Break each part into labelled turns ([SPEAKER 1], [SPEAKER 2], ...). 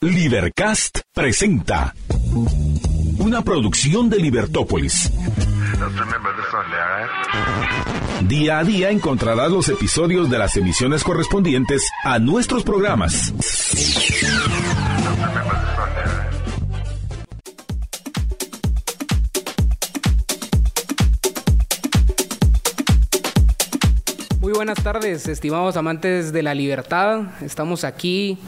[SPEAKER 1] Libercast presenta una producción de Libertópolis. Día a día encontrarás los episodios de las emisiones correspondientes a nuestros programas.
[SPEAKER 2] Muy buenas tardes, estimados amantes de la libertad. Estamos aquí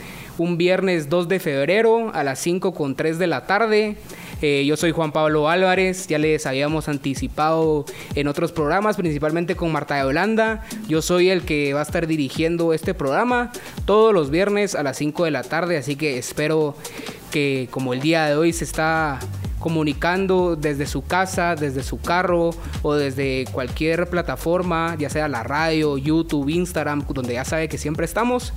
[SPEAKER 2] un viernes 2 de febrero a las 5 con 3 de la tarde. Eh, yo soy Juan Pablo Álvarez, ya les habíamos anticipado en otros programas, principalmente con Marta de Holanda. Yo soy el que va a estar dirigiendo este programa todos los viernes a las 5 de la tarde, así que espero que como el día de hoy se está comunicando desde su casa, desde su carro o desde cualquier plataforma, ya sea la radio, YouTube, Instagram, donde ya sabe que siempre estamos.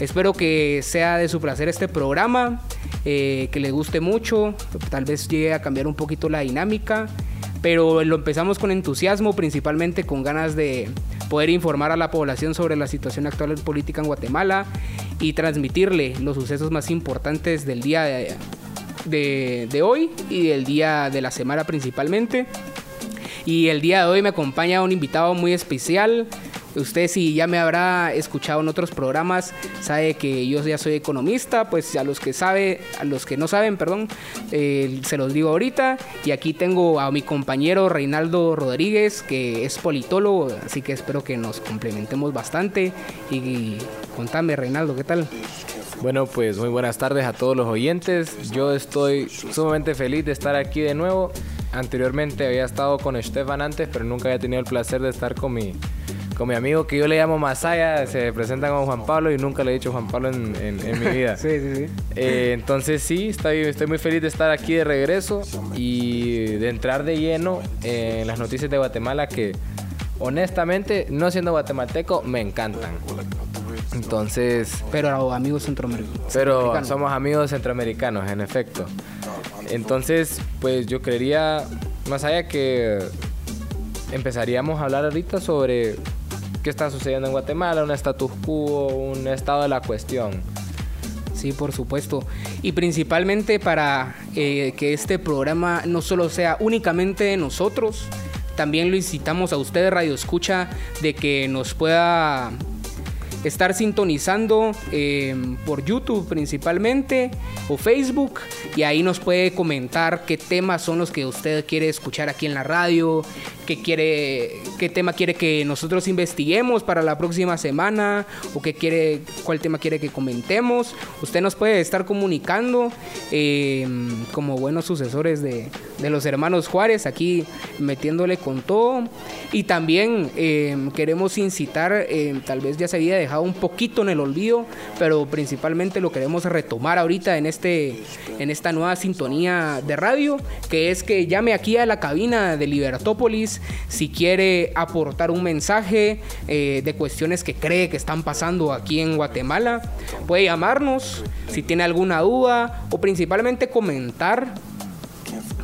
[SPEAKER 2] Espero que sea de su placer este programa, eh, que le guste mucho, tal vez llegue a cambiar un poquito la dinámica, pero lo empezamos con entusiasmo, principalmente con ganas de poder informar a la población sobre la situación actual política en Guatemala y transmitirle los sucesos más importantes del día de, de, de hoy y del día de la semana principalmente. Y el día de hoy me acompaña un invitado muy especial, Usted si ya me habrá escuchado en otros programas, sabe que yo ya soy economista, pues a los que sabe, a los que no saben, perdón, eh, se los digo ahorita. Y aquí tengo a mi compañero Reinaldo Rodríguez, que es politólogo, así que espero que nos complementemos bastante. Y, y contame, Reinaldo, ¿qué tal?
[SPEAKER 3] Bueno, pues muy buenas tardes a todos los oyentes. Yo estoy sumamente feliz de estar aquí de nuevo. Anteriormente había estado con Estefan antes, pero nunca había tenido el placer de estar con mi con mi amigo que yo le llamo Masaya, se presenta como Juan Pablo y nunca le he dicho Juan Pablo en, en, en mi vida.
[SPEAKER 2] sí, sí, sí.
[SPEAKER 3] Eh, entonces sí, estoy, estoy muy feliz de estar aquí de regreso y de entrar de lleno en las noticias de Guatemala que honestamente, no siendo guatemalteco, me encantan. Entonces...
[SPEAKER 2] Pero amigos centroamericanos.
[SPEAKER 3] Pero somos amigos centroamericanos, en efecto. Entonces, pues yo creería, más allá que empezaríamos a hablar ahorita sobre qué está sucediendo en Guatemala, un status quo, un estado de la cuestión.
[SPEAKER 2] Sí, por supuesto. Y principalmente para eh, que este programa no solo sea únicamente de nosotros, también lo incitamos a usted, Radio Escucha, de que nos pueda estar sintonizando eh, por YouTube principalmente o Facebook y ahí nos puede comentar qué temas son los que usted quiere escuchar aquí en la radio, qué quiere, qué tema quiere que nosotros investiguemos para la próxima semana o qué quiere, cuál tema quiere que comentemos. Usted nos puede estar comunicando eh, como buenos sucesores de, de, los hermanos Juárez, aquí metiéndole con todo. Y también eh, queremos incitar, eh, tal vez ya se había dejado un poquito en el olvido, pero principalmente lo queremos retomar ahorita en, este, en esta nueva sintonía de radio, que es que llame aquí a la cabina de Libertópolis si quiere aportar un mensaje eh, de cuestiones que cree que están pasando aquí en Guatemala. Puede llamarnos si tiene alguna duda o principalmente comentar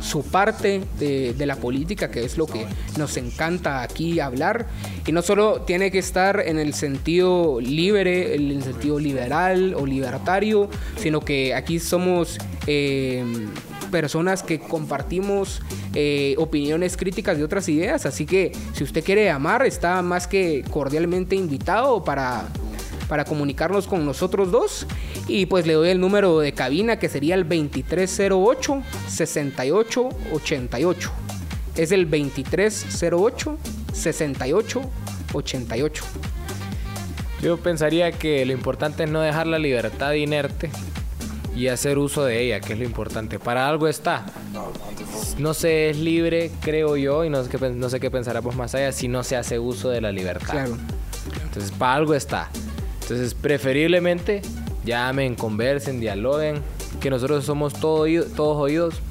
[SPEAKER 2] su parte de, la política, que es lo que nos encanta aquí hablar. Y no solo tiene que estar en el sentido libre, en el sentido liberal o libertario, sino que aquí somos eh, personas que compartimos eh, opiniones críticas de otras ideas. Así que si usted quiere llamar, está más que cordialmente invitado para para comunicarnos con nosotros dos. Y pues le doy el número de cabina que sería el 2308 6888. Es el 2308 6888.
[SPEAKER 3] Yo pensaría que lo importante es no dejar la libertad inerte y hacer uso de ella, que es lo importante. Para algo está. No se es libre, creo yo, y no sé qué, no sé qué pensaremos más allá si no se hace uso de la libertad.
[SPEAKER 2] Claro.
[SPEAKER 3] Entonces, para algo está. Entonces, preferiblemente, llamen, conversen, dialoguen, que nosotros somos todo oído, todos oídos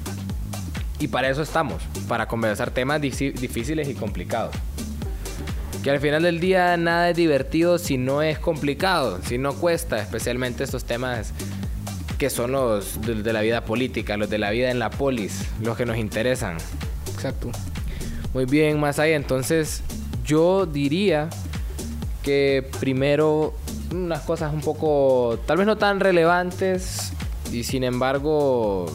[SPEAKER 3] y para eso estamos, para conversar temas difíciles y complicados. Que al final del día nada es divertido si no es complicado, si no cuesta, especialmente estos temas que son los de, de la vida política, los de la vida en la polis, los que nos interesan.
[SPEAKER 2] Exacto.
[SPEAKER 3] Muy bien, más allá, entonces yo diría que primero unas cosas un poco, tal vez no tan relevantes, y sin embargo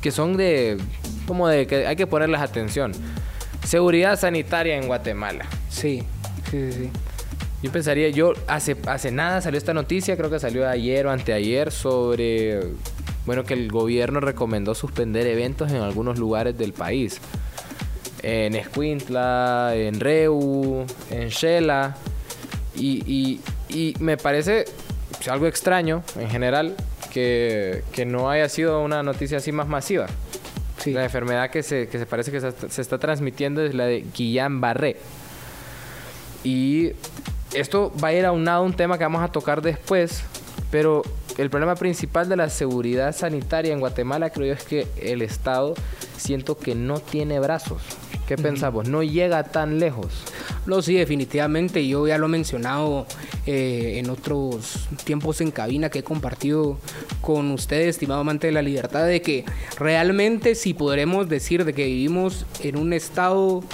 [SPEAKER 3] que son de como de que hay que ponerles atención. Seguridad sanitaria en Guatemala.
[SPEAKER 2] Sí, sí, sí. sí.
[SPEAKER 3] Yo pensaría, yo hace, hace nada salió esta noticia, creo que salió ayer o anteayer, sobre, bueno, que el gobierno recomendó suspender eventos en algunos lugares del país. En Escuintla, en Reu, en Shela. Y, y, y me parece pues, algo extraño en general que, que, no haya sido una noticia así más masiva.
[SPEAKER 2] Sí.
[SPEAKER 3] La enfermedad que se, que se parece que se, se está transmitiendo es la de Guillain-Barré. Y esto va a ir aunado a un tema que vamos a tocar después, pero el problema principal de la seguridad sanitaria en Guatemala creo yo es que el Estado siento que no tiene brazos. ¿Qué pensamos? No llega tan lejos.
[SPEAKER 2] No, sí, definitivamente. Yo ya lo he mencionado eh, en otros tiempos en cabina que he compartido con ustedes, estimado amante de la libertad, de que realmente si podremos decir de que vivimos en un estado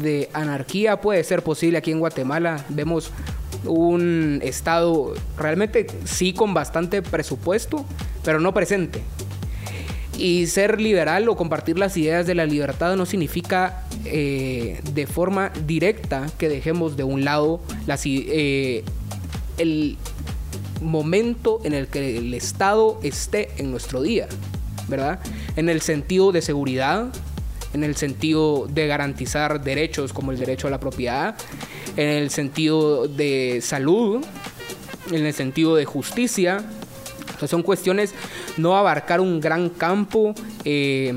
[SPEAKER 2] de anarquía, puede ser posible aquí en Guatemala. Vemos un estado realmente sí con bastante presupuesto, pero no presente. Y ser liberal o compartir las ideas de la libertad no significa eh, de forma directa que dejemos de un lado eh, el momento en el que el Estado esté en nuestro día, ¿verdad? En el sentido de seguridad, en el sentido de garantizar derechos como el derecho a la propiedad, en el sentido de salud, en el sentido de justicia, son cuestiones no abarcar un gran campo eh,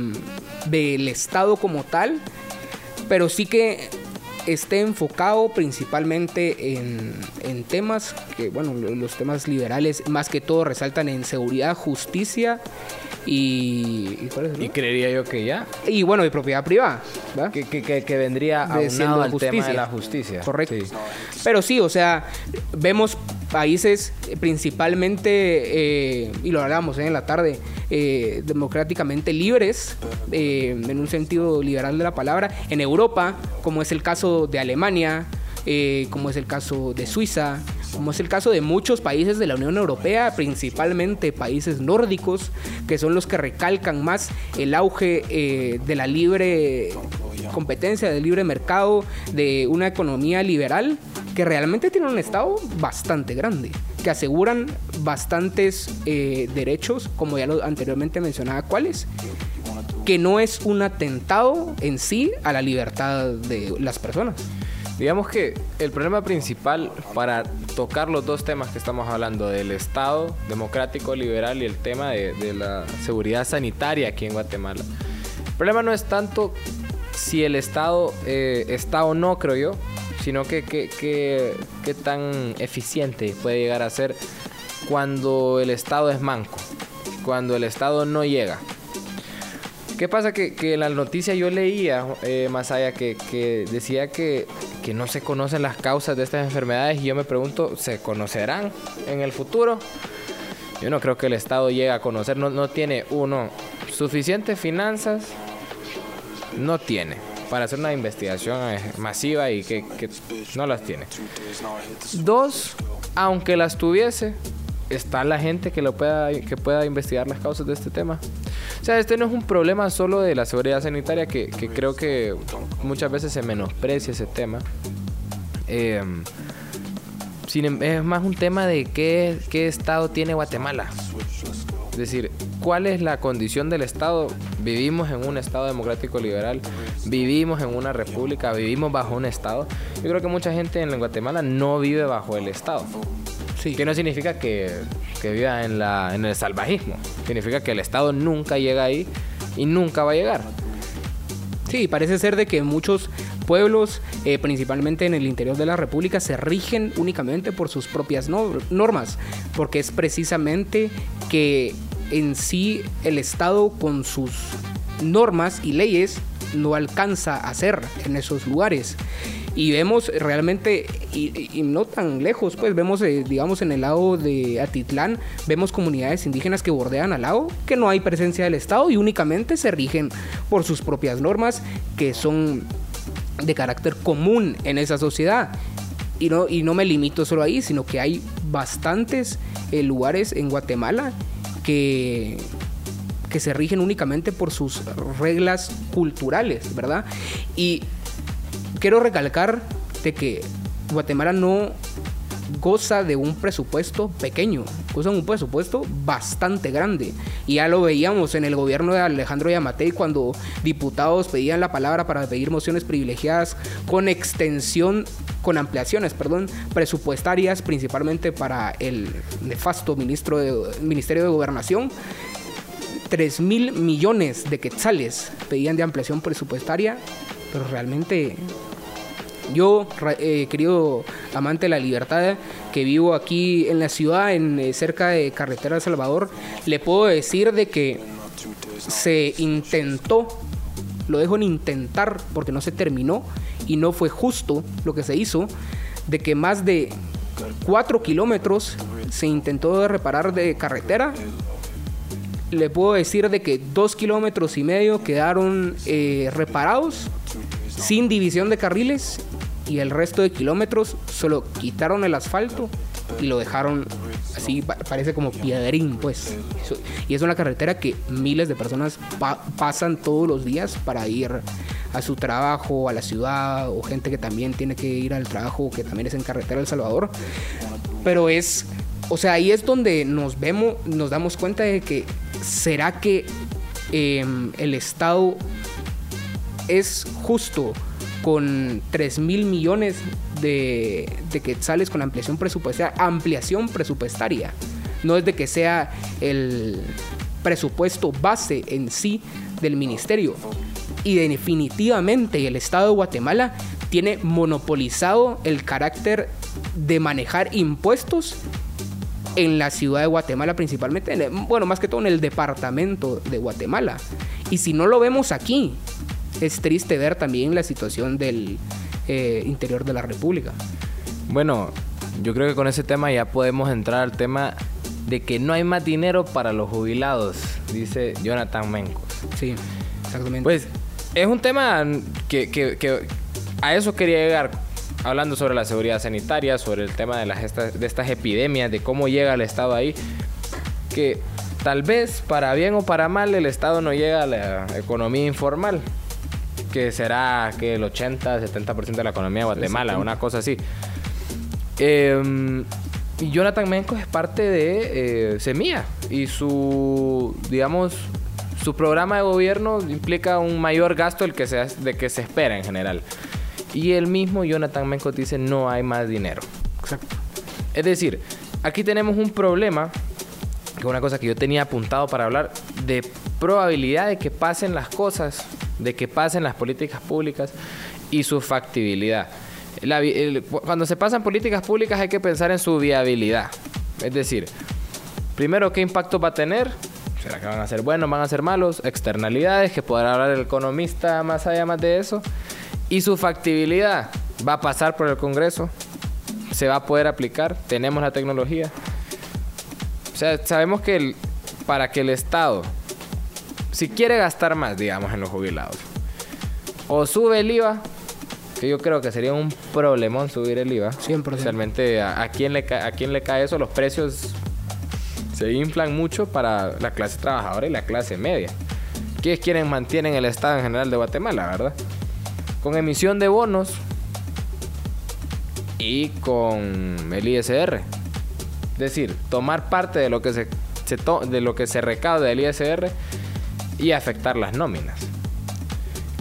[SPEAKER 2] del Estado como tal, pero sí que esté enfocado principalmente en, en, temas que, bueno, los temas liberales más que todo resaltan en seguridad, justicia y...
[SPEAKER 3] ¿Y, cuál es y creería yo que ya.
[SPEAKER 2] Y bueno, de propiedad privada.
[SPEAKER 3] Que, que, que, vendría aunado al justicia. tema de la justicia.
[SPEAKER 2] Correcto. Sí. Pero sí, o sea, vemos países principalmente, eh, y lo hablamos eh, en la tarde, eh, democráticamente libres, eh, en un sentido liberal de la palabra, en Europa, como es el caso de Alemania, eh, como es el caso de Suiza, como es el caso de muchos países de la Unión Europea, principalmente países nórdicos, que son los que recalcan más el auge eh, de la libre competencia, del libre mercado, de una economía liberal, que realmente tiene un Estado bastante grande, que aseguran bastantes eh, derechos, como ya lo anteriormente mencionaba, cuáles que no es un atentado en sí a la libertad de las personas.
[SPEAKER 3] Digamos que el problema principal para tocar los dos temas que estamos hablando, del Estado democrático liberal y el tema de, la seguridad sanitaria aquí en Guatemala, el problema no es tanto si el Estado eh, está o no, creo yo, sino que qué tan eficiente puede llegar a ser cuando el Estado es manco, cuando el Estado no llega. ¿Qué pasa? Que, en la noticia yo leía, eh, más allá, que decía que, que, no se conocen las causas de estas enfermedades y yo me pregunto, ¿se conocerán en el futuro? Yo no creo que el Estado llegue a conocer, no, no tiene uno suficientes finanzas, no tiene para hacer una investigación eh, masiva y que, que no las tiene. Dos, aunque las tuviese, está la gente que lo pueda que pueda investigar las causas de este tema. O sea, este no es un problema solo de la seguridad sanitaria, que, creo que muchas veces se menosprecia ese tema. Eh, sin, es más un tema de qué, qué estado tiene Guatemala. Es decir, ¿cuál es la condición del Estado? Vivimos en un Estado democrático liberal, vivimos en una república, vivimos bajo un Estado. Yo creo que mucha gente en Guatemala no vive bajo el Estado. Sí. Que no significa que, que viva en, la, en el salvajismo. Significa que el Estado nunca llega ahí y nunca va a llegar.
[SPEAKER 2] Sí, parece ser de que muchos pueblos, eh, principalmente en el interior de la República, se rigen únicamente por sus propias no normas, porque es precisamente que en sí el Estado con sus normas y leyes no alcanza a hacer en esos lugares y vemos realmente, y, no tan lejos, pues vemos, eh, digamos, en el lado de Atitlán, vemos comunidades indígenas que bordean al lago, que no hay presencia del Estado y únicamente se rigen por sus propias normas que son de carácter común en esa sociedad. Y no, y no me limito solo ahí, sino que hay bastantes eh, lugares en Guatemala que, que se rigen únicamente por sus reglas culturales, ¿verdad? Y quiero recalcar de que Guatemala no goza de un presupuesto pequeño, goza de un presupuesto bastante grande. Y ya lo veíamos en el gobierno de Alejandro Yamatei cuando diputados pedían la palabra para pedir mociones privilegiadas con extensión, con ampliaciones, perdón, presupuestarias, principalmente para el nefasto ministro de, Ministerio de Gobernación. 3 mil millones de quetzales pedían de ampliación presupuestaria, pero realmente yo, eh, querido amante de la libertad, que vivo aquí en la ciudad, en, eh, cerca de Carretera de Salvador, le puedo decir de que se intentó, lo dejo en intentar porque no se terminó y no fue justo lo que se hizo, de que más de 4 kilómetros se intentó reparar de carretera. Le puedo decir de que dos kilómetros y medio quedaron eh, reparados sin división de carriles y el resto de kilómetros solo quitaron el asfalto y lo dejaron así, parece como piedrín, pues. Y es una carretera que miles de personas pasan todos los días para ir a su trabajo, a la ciudad, o gente que también tiene que ir al trabajo, que también es en carretera El Salvador. Pero es, o sea, ahí es donde nos vemos, nos damos cuenta de que será que em, el Estado es justo con 3 mil millones de, de quetzales con ampliación presupuestaria. Ampliación presupuestaria. No es de que sea el presupuesto base en sí del ministerio. Y definitivamente el Estado de Guatemala tiene monopolizado el carácter de manejar impuestos en la ciudad de Guatemala principalmente, bueno, más que todo en el departamento de Guatemala. Y si no lo vemos aquí, es triste ver también la situación del eh, interior de la República.
[SPEAKER 3] Bueno, yo creo que con ese tema ya podemos entrar al tema de que no hay más dinero para los jubilados, dice Jonathan Mencos.
[SPEAKER 2] Sí, exactamente.
[SPEAKER 3] Pues es un tema que, que, a eso quería llegar, hablando sobre la seguridad sanitaria, sobre el tema de, las, estas, de estas epidemias, de cómo llega el Estado ahí, que tal vez para bien o para mal el Estado no llega a la economía informal que será que el 80, 70% de la economía de Guatemala, una cosa así. Eh, Jonathan Menco es parte de eh, Semilla y su, digamos, su programa de gobierno implica un mayor gasto del que se, de que se espera en general. Y el mismo Jonathan Menco dice no hay más dinero. Exacto. Es decir, aquí tenemos un problema, que es una cosa que yo tenía apuntado para hablar, de probabilidad de que pasen las cosas de que pasen las políticas públicas y su factibilidad. cuando se pasan políticas públicas hay que pensar en su viabilidad. Es decir, primero, ¿qué impacto va a tener? ¿Será que van a ser buenos, van a ser malos? Externalidades, que podrá hablar el economista más allá más de eso. Y su factibilidad, ¿va a pasar por el Congreso? ¿Se va a poder aplicar? ¿Tenemos la tecnología? O sea, sabemos que para que el Estado si quiere gastar más, digamos, en los jubilados, o sube el IVA, que yo creo que sería un problemón subir el IVA.
[SPEAKER 2] Siempre.
[SPEAKER 3] Especialmente a, a, quién le a quién le cae eso, los precios se inflan mucho para la clase trabajadora y la clase media. Que es quienes mantienen el Estado en general de Guatemala, ¿verdad? Con emisión de bonos y con el ISR. Es decir, tomar parte de lo que se, de lo que se recauda del ISR y afectar las nóminas.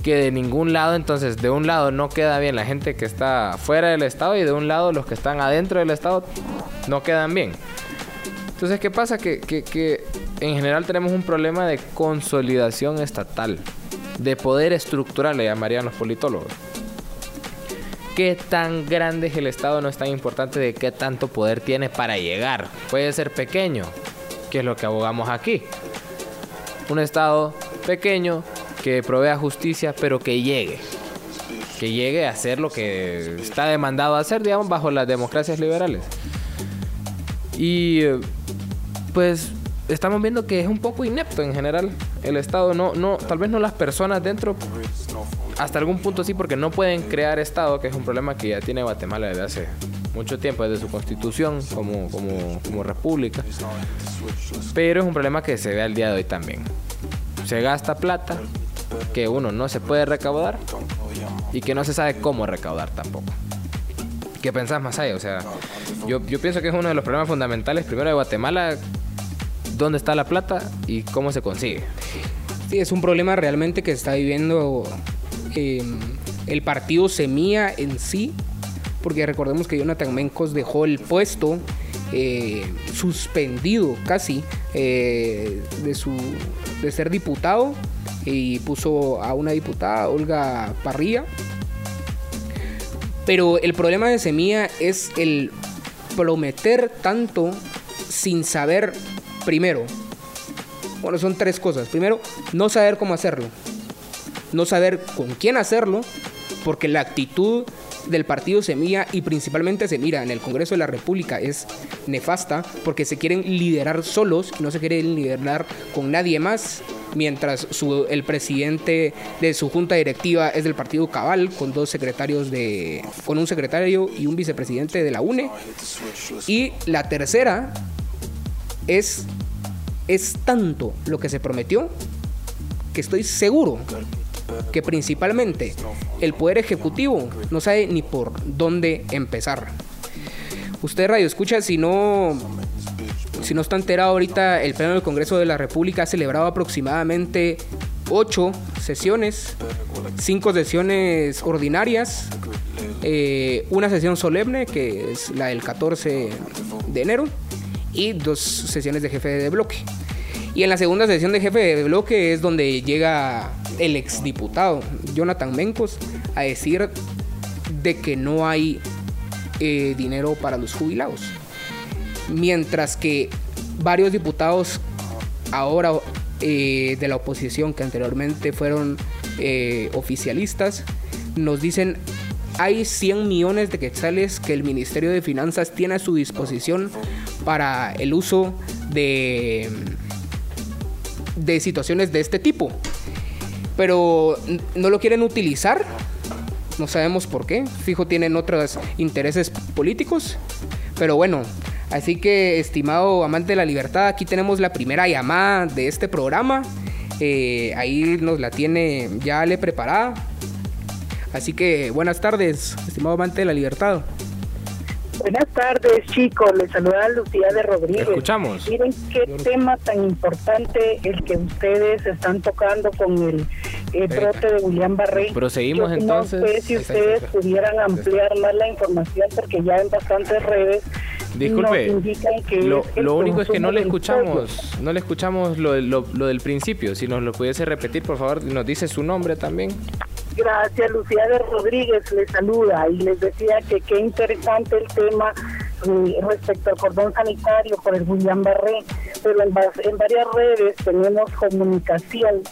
[SPEAKER 3] Que de ningún lado, entonces, de un lado no queda bien la gente que está fuera del Estado y de un lado los que están adentro del Estado no quedan bien. Entonces, ¿qué pasa? Que, que en general tenemos un problema de consolidación estatal, de poder estructural, le llamarían los politólogos. ¿Qué tan grande es el Estado? No es tan importante de qué tanto poder tiene para llegar. Puede ser pequeño, que es lo que abogamos aquí un Estado pequeño que provea justicia, pero que llegue. Que llegue a hacer lo que está demandado hacer, digamos, bajo las democracias liberales. Y pues estamos viendo que es un poco inepto en general el Estado. No, no, tal vez no las personas dentro, hasta algún punto sí, porque no pueden crear Estado, que es un problema que ya tiene Guatemala desde hace mucho tiempo, desde su constitución como, como, como república. Pero es un problema que se ve al día de hoy también. Se gasta plata que uno no se puede recaudar y que no se sabe cómo recaudar tampoco. ¿Qué pensás más allá? O sea, yo, yo pienso que es uno de los problemas fundamentales, primero de Guatemala, dónde está la plata y cómo se consigue.
[SPEAKER 2] Sí, es un problema realmente que está viviendo eh, el partido Semilla en sí, porque recordemos que Jonathan Mencos dejó el puesto eh, suspendido casi eh, de, su, de ser diputado y puso a una diputada, Olga Parrilla. Pero el problema de Semilla es el prometer tanto sin saber primero. Bueno, son tres cosas. Primero, no saber cómo hacerlo. No saber con quién hacerlo, porque la actitud del partido Semilla y principalmente se mira en el Congreso de la República. Es nefasta porque se quieren liderar solos no se quieren liderar con nadie más mientras su, el presidente de su junta directiva es del partido Cabal con dos secretarios de con un secretario y un vicepresidente de la UNE. Y la tercera es es tanto lo que se prometió que estoy seguro que principalmente el Poder Ejecutivo no sabe ni por dónde empezar. Usted, Radio Escucha, si no, si no está enterado ahorita, el Pleno del Congreso de la República ha celebrado aproximadamente ocho sesiones, cinco sesiones ordinarias, eh, una sesión solemne, que es la del 14 de enero, y dos sesiones de jefe de bloque. Y en la segunda sesión de jefe de bloque es donde llega el exdiputado Jonathan Mencos a decir de que no hay eh, dinero para los jubilados. Mientras que varios diputados ahora eh, de la oposición que anteriormente fueron eh, oficialistas nos dicen hay 100 millones de quetzales que el Ministerio de Finanzas tiene a su disposición para el uso de de situaciones de este tipo. Pero no lo quieren utilizar. No sabemos por qué. Fijo, tienen otros intereses políticos. Pero bueno, así que estimado amante de la libertad, aquí tenemos la primera llamada de este programa. Eh, ahí nos la tiene ya le preparada. Así que buenas tardes, estimado amante de la libertad.
[SPEAKER 4] Buenas tardes, chicos. Les saluda Lucía de Rodríguez.
[SPEAKER 3] Escuchamos.
[SPEAKER 4] Miren qué tema tan importante el que ustedes están tocando con el, brote de William Barré.
[SPEAKER 3] Proseguimos entonces.
[SPEAKER 4] No sé si ustedes pudieran ampliar más la información porque ya en bastantes redes
[SPEAKER 3] Disculpe, lo, único es que no le escuchamos, no le escuchamos lo, lo, del principio. Si nos lo pudiese repetir, por favor, nos dice su nombre también.
[SPEAKER 4] Gracias, Lucía de Rodríguez les saluda y les decía que qué interesante el tema eh, respecto al cordón sanitario por el William Barré, pero en, en varias redes tenemos comunicación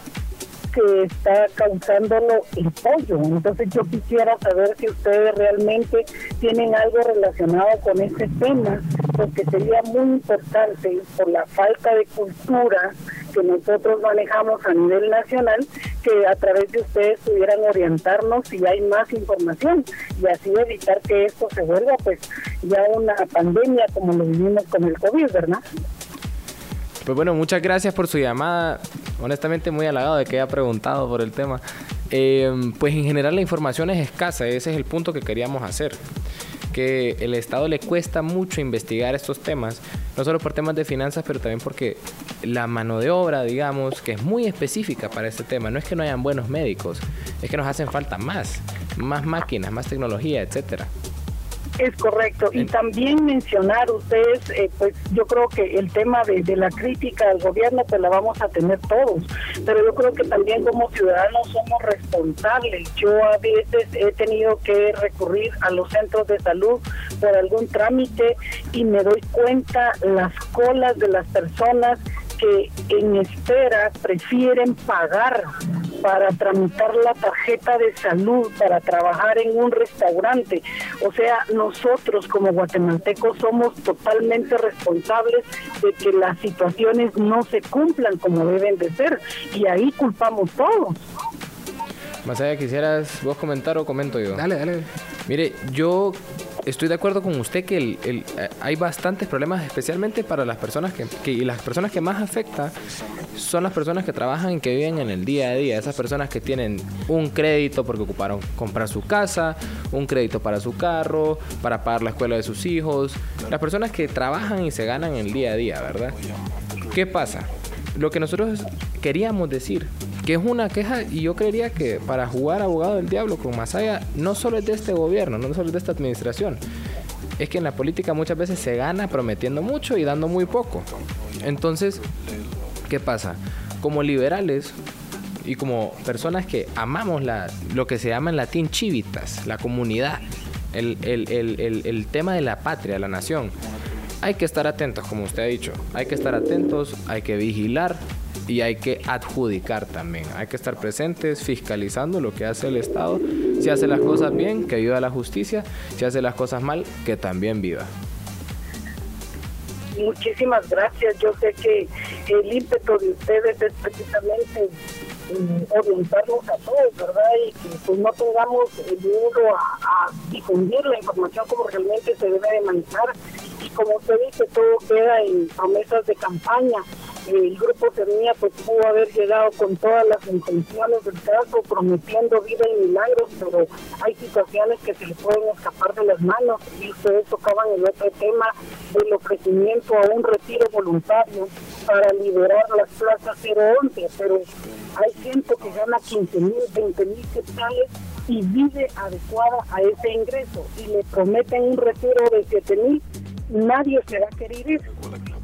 [SPEAKER 4] que está causándolo el pollo. Entonces yo quisiera saber si ustedes realmente tienen algo relacionado con este tema, porque sería muy importante por la falta de cultura que nosotros manejamos a nivel nacional, que a través de ustedes pudieran orientarnos si hay más información y así evitar que esto se vuelva pues ya una pandemia como lo vivimos con el COVID, ¿verdad?
[SPEAKER 3] Pues bueno, muchas gracias por su llamada. Honestamente muy halagado de que haya preguntado por el tema. Eh, pues en general la información es escasa, ese es el punto que queríamos hacer. Que el Estado le cuesta mucho investigar estos temas, no solo por temas de finanzas, pero también porque la mano de obra, digamos, que es muy específica para este tema, no es que no hayan buenos médicos, es que nos hacen falta más, más máquinas, más tecnología, etcétera.
[SPEAKER 4] Es correcto. Y también mencionar ustedes, eh, pues yo creo que el tema de, la crítica al gobierno, pues la vamos a tener todos. Pero yo creo que también como ciudadanos somos responsables. Yo a veces he tenido que recurrir a los centros de salud por algún trámite y me doy cuenta las colas de las personas que en espera prefieren pagar para tramitar la tarjeta de salud, para trabajar en un restaurante. O sea, nosotros como guatemaltecos somos totalmente responsables de que las situaciones no se cumplan como deben de ser y ahí culpamos todos.
[SPEAKER 3] Más allá, quisieras vos comentar o comento yo.
[SPEAKER 2] Dale, dale.
[SPEAKER 3] Mire, yo estoy de acuerdo con usted que el, eh, hay bastantes problemas, especialmente para las personas que, que, y las personas que más afecta son las personas que trabajan y que viven en el día a día. Esas personas que tienen un crédito porque ocuparon comprar su casa, un crédito para su carro, para pagar la escuela de sus hijos. Las personas que trabajan y se ganan el día a día, ¿verdad? ¿Qué pasa? Lo que nosotros queríamos decir que es una queja y yo creería que para jugar abogado del diablo con Masaya no solo es de este gobierno, no solo es de esta administración, es que en la política muchas veces se gana prometiendo mucho y dando muy poco. Entonces, ¿qué pasa? Como liberales y como personas que amamos la, lo que se llama en latín chivitas, la comunidad, el, el, el, el tema de la patria, la nación, hay que estar atentos, como usted ha dicho, hay que estar atentos, hay que vigilar y hay que adjudicar también. Hay que estar presentes, fiscalizando lo que hace el Estado. Si hace las cosas bien, que ayuda a la justicia. Si hace las cosas mal, que también viva.
[SPEAKER 4] Muchísimas gracias. Yo sé que el ímpetu de ustedes es precisamente eh, orientarnos a todos, ¿verdad? Y que pues no tengamos miedo a, a difundir la información como realmente se debe de manejar. Y como usted dice, todo queda en promesas de campaña el grupo Semilla pues pudo haber llegado con todas las intenciones del caso, prometiendo vida y milagros, pero hay situaciones que se le pueden escapar de las manos y ustedes tocaban el otro tema del ofrecimiento a un retiro voluntario para liberar las plazas 011, pero hay gente que gana 15 mil, 20 mil quetzales y vive adecuada a ese ingreso y le prometen un retiro de 7 mil, nadie se va a querer ir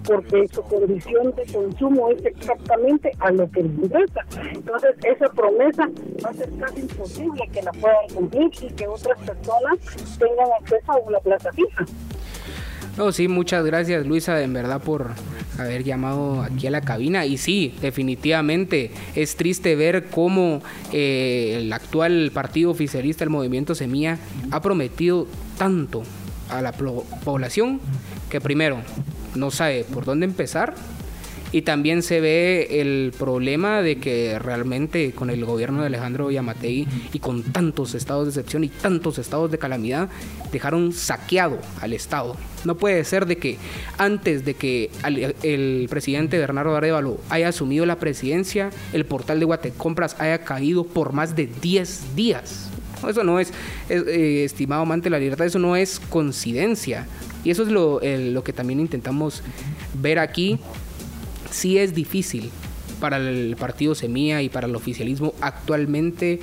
[SPEAKER 4] porque su condición de consumo es exactamente a lo que le interesa. Entonces, esa promesa va a ser casi imposible que la puedan cumplir y que otras personas tengan acceso a una plaza fija.
[SPEAKER 2] No, sí, muchas gracias Luisa, en verdad, por haber llamado aquí a la cabina. Y sí, definitivamente es triste ver cómo eh, el actual partido oficialista, el movimiento Semilla, ha prometido tanto a la población que primero no sabe por dónde empezar. Y también se ve el problema de que realmente con el gobierno de Alejandro Yamatei y con tantos estados de excepción y tantos estados de calamidad, dejaron saqueado al Estado. No puede ser de que antes de que el presidente Bernardo Arevalo haya asumido la presidencia, el portal de Guatecompras haya caído por más de 10 días. Eso no es, eh, estimado amante de la libertad, eso no es coincidencia. Y eso es lo, lo que también intentamos ver aquí. Sí es difícil para el partido Semilla y para el oficialismo actualmente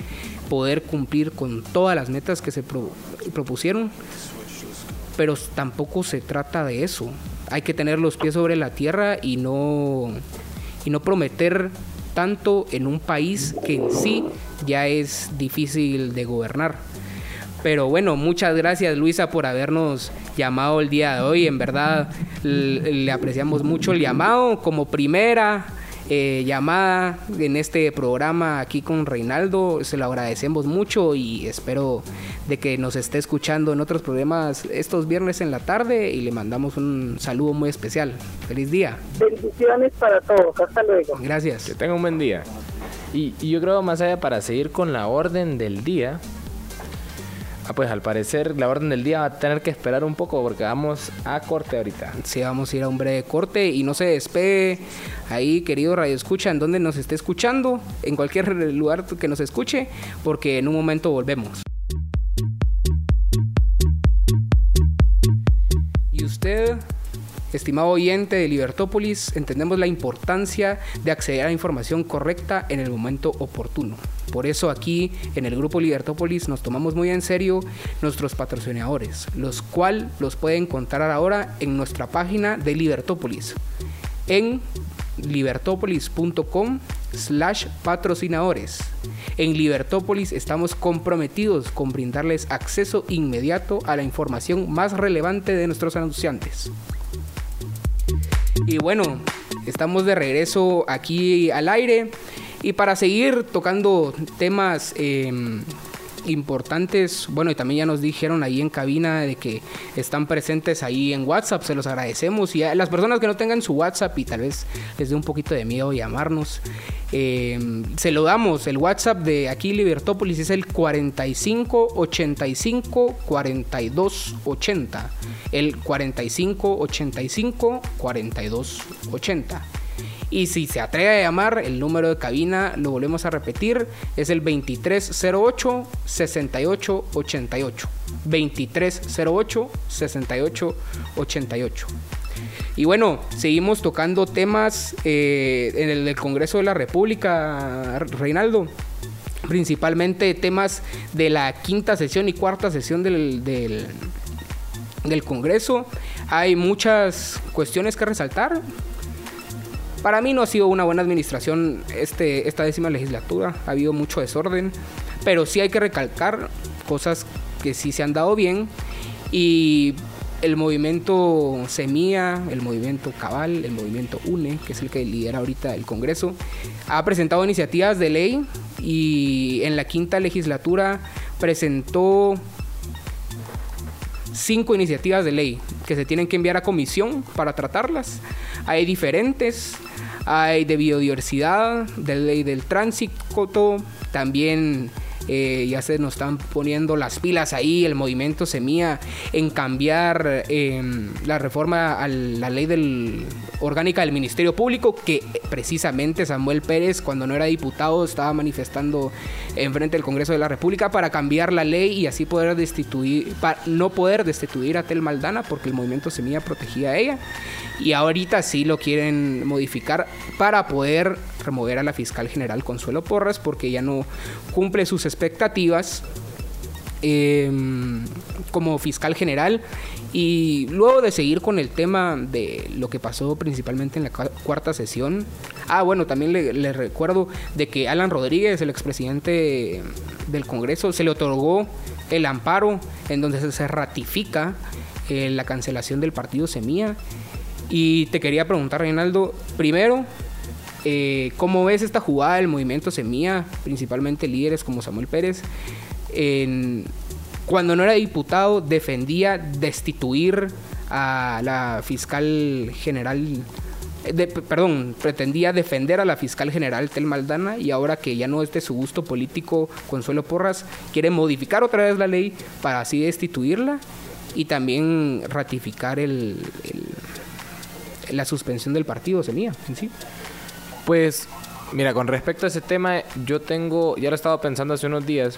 [SPEAKER 2] poder cumplir con todas las metas que se propusieron, pero tampoco se trata de eso. Hay que tener los pies sobre la tierra y no, y no prometer tanto en un país que en sí ya es difícil de gobernar. Pero bueno, muchas gracias Luisa por habernos llamado el día de hoy. En verdad le apreciamos mucho el llamado como primera eh, llamada en este programa aquí con Reinaldo. Se lo agradecemos mucho y espero de que nos esté escuchando en otros programas estos viernes en la tarde y le mandamos un saludo muy especial. Feliz día.
[SPEAKER 4] Bendiciones para todos. Hasta luego.
[SPEAKER 2] Gracias.
[SPEAKER 3] Que tenga un buen día. Y, y yo creo más allá para seguir con la orden del día. Ah, pues al parecer la orden del día va a tener que esperar un poco porque vamos a corte ahorita.
[SPEAKER 2] Sí, vamos a ir a un breve corte y no se despegue ahí, querido Radio Escucha, en donde nos esté escuchando, en cualquier lugar que nos escuche, porque en un momento volvemos. Y usted Estimado oyente de Libertópolis, entendemos la importancia de acceder a la información correcta en el momento oportuno. Por eso aquí en el grupo Libertópolis nos tomamos muy en serio nuestros patrocinadores, los cuales los pueden encontrar ahora en nuestra página de Libertópolis, en libertópolis.com slash patrocinadores. En Libertópolis estamos comprometidos con brindarles acceso inmediato a la información más relevante de nuestros anunciantes. Y bueno, estamos de regreso aquí al aire. Y para seguir tocando temas em, importantes. Bueno, y también ya nos dijeron ahí en cabina de que están presentes ahí en WhatsApp, se los agradecemos. Y a las personas que no tengan su WhatsApp y tal vez les dé un poquito de miedo llamarnos, eh, se lo damos. El WhatsApp de aquí Libertópolis es el 45 85 42 80. El 45 85 42 80. Y si se atreve a llamar, el número de cabina, lo volvemos a repetir, es el 2308 6888. 2308 6888. Y bueno, seguimos tocando temas eh, en el Congreso de la República, Reinaldo. Principalmente temas de la quinta sesión y cuarta sesión del, del, del Congreso. Hay muchas cuestiones que resaltar. Para mí no ha sido una buena administración este, esta décima legislatura, ha habido mucho desorden, pero sí hay que recalcar cosas que sí se han dado bien y el movimiento Semilla, el movimiento Cabal, el movimiento UNE, que es el que lidera ahorita el Congreso, ha presentado iniciativas de ley y en la quinta legislatura presentó cinco iniciativas de ley que se tienen que enviar a comisión para tratarlas. Hay diferentes, hay de biodiversidad, de ley del tránsito, también eh, ya se nos están poniendo las pilas ahí, el movimiento Semilla, en cambiar em, la reforma a la ley del, orgánica del Ministerio Público, que precisamente Samuel Pérez, cuando no era diputado, estaba manifestando en frente del Congreso de la República para cambiar la ley y así poder destituir, para no poder destituir a Tel Maldana, porque el movimiento Semilla protegía a ella. Y ahorita sí lo quieren modificar para poder remover a la fiscal general Consuelo Porras, porque ya no cumple sus expectativas em, como fiscal general. Y luego de seguir con el tema de lo que pasó principalmente en la cuarta sesión. Ah, bueno, también le, recuerdo de que Alan Rodríguez, el expresidente del Congreso, se le otorgó el amparo en donde se ratifica eh, la cancelación del partido Semilla. Y te quería preguntar, Reinaldo, primero, eh, ¿cómo ves esta jugada del movimiento Semilla, principalmente líderes como Samuel Pérez? En, cuando no era diputado defendía destituir a la fiscal general, perdón, pretendía defender a la fiscal general Tel Maldana y ahora que ya no es de su gusto político Consuelo Porras, quiere modificar otra vez la ley para así destituirla y también ratificar el, la suspensión del partido, Semilla, en sí.
[SPEAKER 3] Pues, mira, con respecto a ese tema, yo tengo, ya lo he estado pensando hace unos días,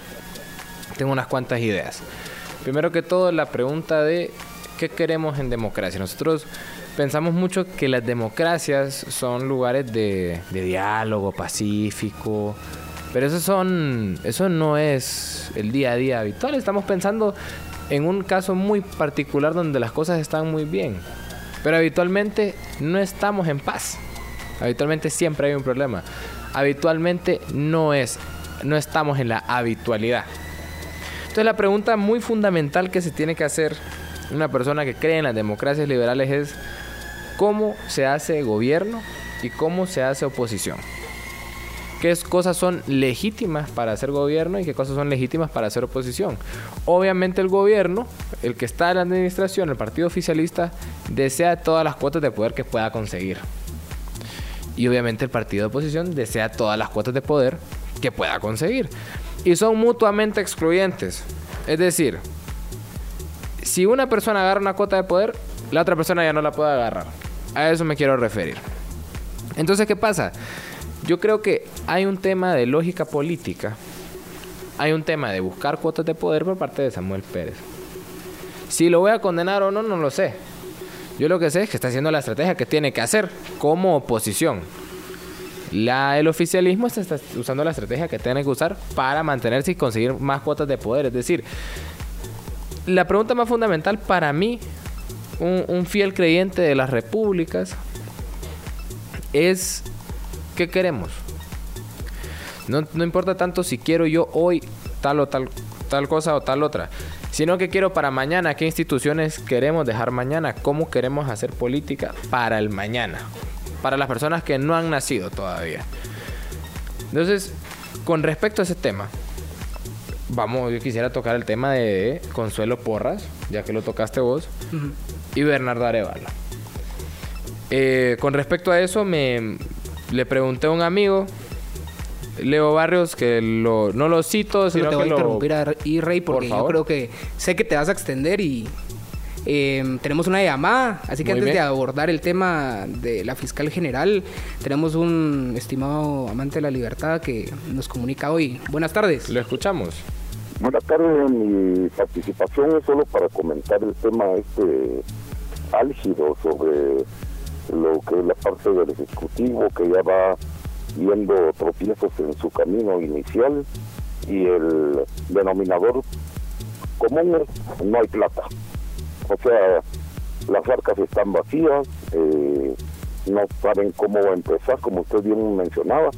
[SPEAKER 3] tengo unas cuantas ideas. Primero que todo, la pregunta de qué queremos en democracia. Nosotros pensamos mucho que las democracias son lugares de, diálogo pacífico, pero eso, son, eso no es el día a día habitual. Estamos pensando en un caso muy particular donde las cosas están muy bien, pero habitualmente no estamos en paz. Habitualmente siempre hay un problema. Habitualmente no es, no estamos en la habitualidad. Entonces la pregunta muy fundamental que se tiene que hacer una persona que cree en las democracias liberales es cómo se hace gobierno y cómo se hace oposición. ¿Qué cosas son legítimas para hacer gobierno y qué cosas son legítimas para hacer oposición? Obviamente el gobierno, el que está en la administración, el partido oficialista, desea todas las cuotas de poder que pueda conseguir. Y obviamente el partido de oposición desea todas las cuotas de poder que pueda conseguir y son mutuamente excluyentes. Es decir, si una persona agarra una cuota de poder, la otra persona ya no la puede agarrar. A eso me quiero referir. Entonces, ¿qué pasa? Yo creo que hay un tema de lógica política, hay un tema de buscar cuotas de poder por parte de Samuel Pérez. Si lo voy a condenar o no, no lo sé. Yo lo que sé es que está haciendo la estrategia que tiene que hacer como oposición el oficialismo está usando la estrategia que tiene que usar para mantenerse y conseguir más cuotas de poder. Es decir, la pregunta más fundamental para mí, un, fiel creyente de las repúblicas, es ¿qué queremos? No, no, importa tanto si quiero yo hoy tal o tal, tal cosa o tal otra, sino que quiero para mañana, qué instituciones queremos dejar mañana, cómo queremos hacer política para el mañana para las personas que no han nacido todavía. Entonces, con respecto a ese tema, vamos, yo quisiera tocar el tema de Consuelo Porras, ya que lo tocaste vos, y Bernardo Arevalo. Eh, con respecto a eso, me le pregunté a un amigo, Leo Barrios, que lo, no lo cito, sino
[SPEAKER 2] te voy
[SPEAKER 3] que
[SPEAKER 2] a
[SPEAKER 3] lo...
[SPEAKER 2] interrumpir a y Rey porque
[SPEAKER 3] Por
[SPEAKER 2] yo creo que sé que te vas a extender y eh, tenemos una llamada, así que
[SPEAKER 3] Muy
[SPEAKER 2] antes de abordar el tema de la fiscal general, tenemos un estimado amante de la libertad que nos comunica hoy. Buenas tardes.
[SPEAKER 3] Lo escuchamos.
[SPEAKER 5] Buenas tardes, mi participación es solo para comentar el tema este álgido sobre lo que es la parte del Ejecutivo que ya va viendo tropiezos en su camino inicial y el denominador común es no hay plata. O sea, las arcas están vacías, eh, no saben cómo empezar, como usted bien mencionaba,